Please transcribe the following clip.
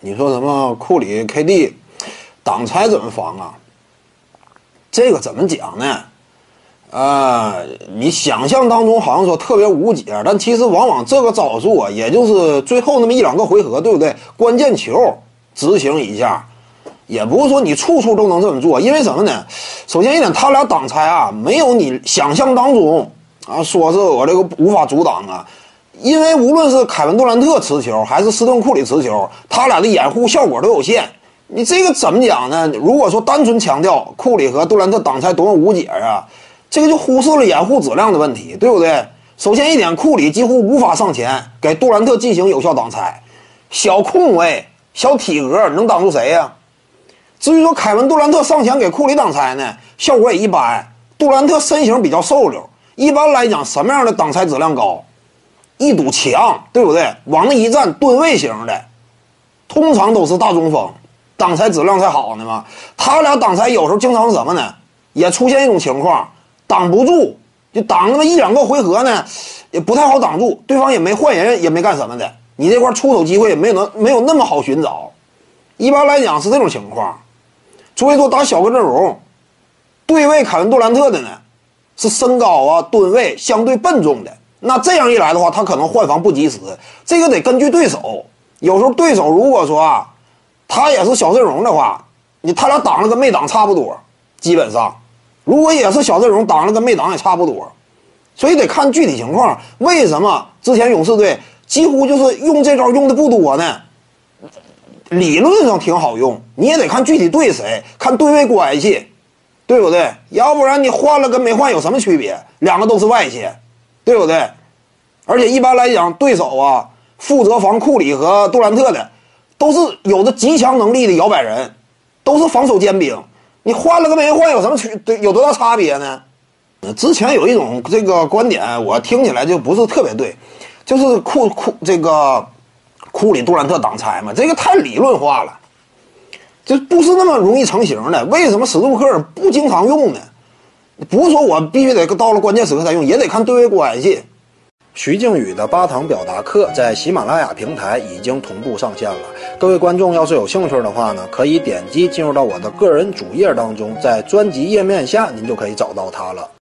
你说什么库里、KD，挡拆怎么防啊？这个怎么讲呢？呃，你想象当中好像说特别无解，但其实往往这个招数啊，也就是最后那么一两个回合，对不对？关键球执行一下，也不是说你处处都能这么做，因为什么呢？首先一点，他俩挡拆啊，没有你想象当中啊，说是我这个无法阻挡啊，因为无论是凯文杜兰特持球还是斯顿库里持球，他俩的掩护效果都有限。你这个怎么讲呢？如果说单纯强调库里和杜兰特挡拆多么无解啊！这个就忽视了掩护质量的问题，对不对？首先一点，库里几乎无法上前给杜兰特进行有效挡拆，小空位、小体格能挡住谁呀？至于说凯文杜兰特上前给库里挡拆呢，效果也一般。杜兰特身形比较瘦溜，一般来讲，什么样的挡拆质量高？一堵墙，对不对？往那一站，吨位型的，通常都是大中锋，挡拆质量才好呢嘛。他俩挡拆有时候经常什么呢？也出现一种情况。挡不住，就挡那么一两个回合呢，也不太好挡住。对方也没换人，也没干什么的，你这块出手机会也没有能没有那么好寻找。一般来讲是这种情况。所以说打小个阵容，对位凯文杜兰特的呢，是身高啊吨位相对笨重的。那这样一来的话，他可能换防不及时。这个得根据对手。有时候对手如果说啊，他也是小阵容的话，你他俩挡了跟没挡差不多，基本上。如果也是小阵容，挡了跟没挡也差不多，所以得看具体情况。为什么之前勇士队几乎就是用这招用的不多呢？理论上挺好用，你也得看具体对谁，看对位关系，对不对？要不然你换了跟没换有什么区别？两个都是外线，对不对？而且一般来讲，对手啊负责防库里和杜兰特的，都是有着极强能力的摇摆人，都是防守尖兵。你换了个没换有什么区？有多大差别呢？之前有一种这个观点，我听起来就不是特别对，就是库库这个库里杜兰特挡拆嘛，这个太理论化了，就不是那么容易成型的。为什么史杜克尔不经常用呢？不是说我必须得到了关键时刻才用，也得看对位关系。徐静宇的八堂表达课在喜马拉雅平台已经同步上线了。各位观众要是有兴趣的话呢，可以点击进入到我的个人主页当中，在专辑页面下您就可以找到它了。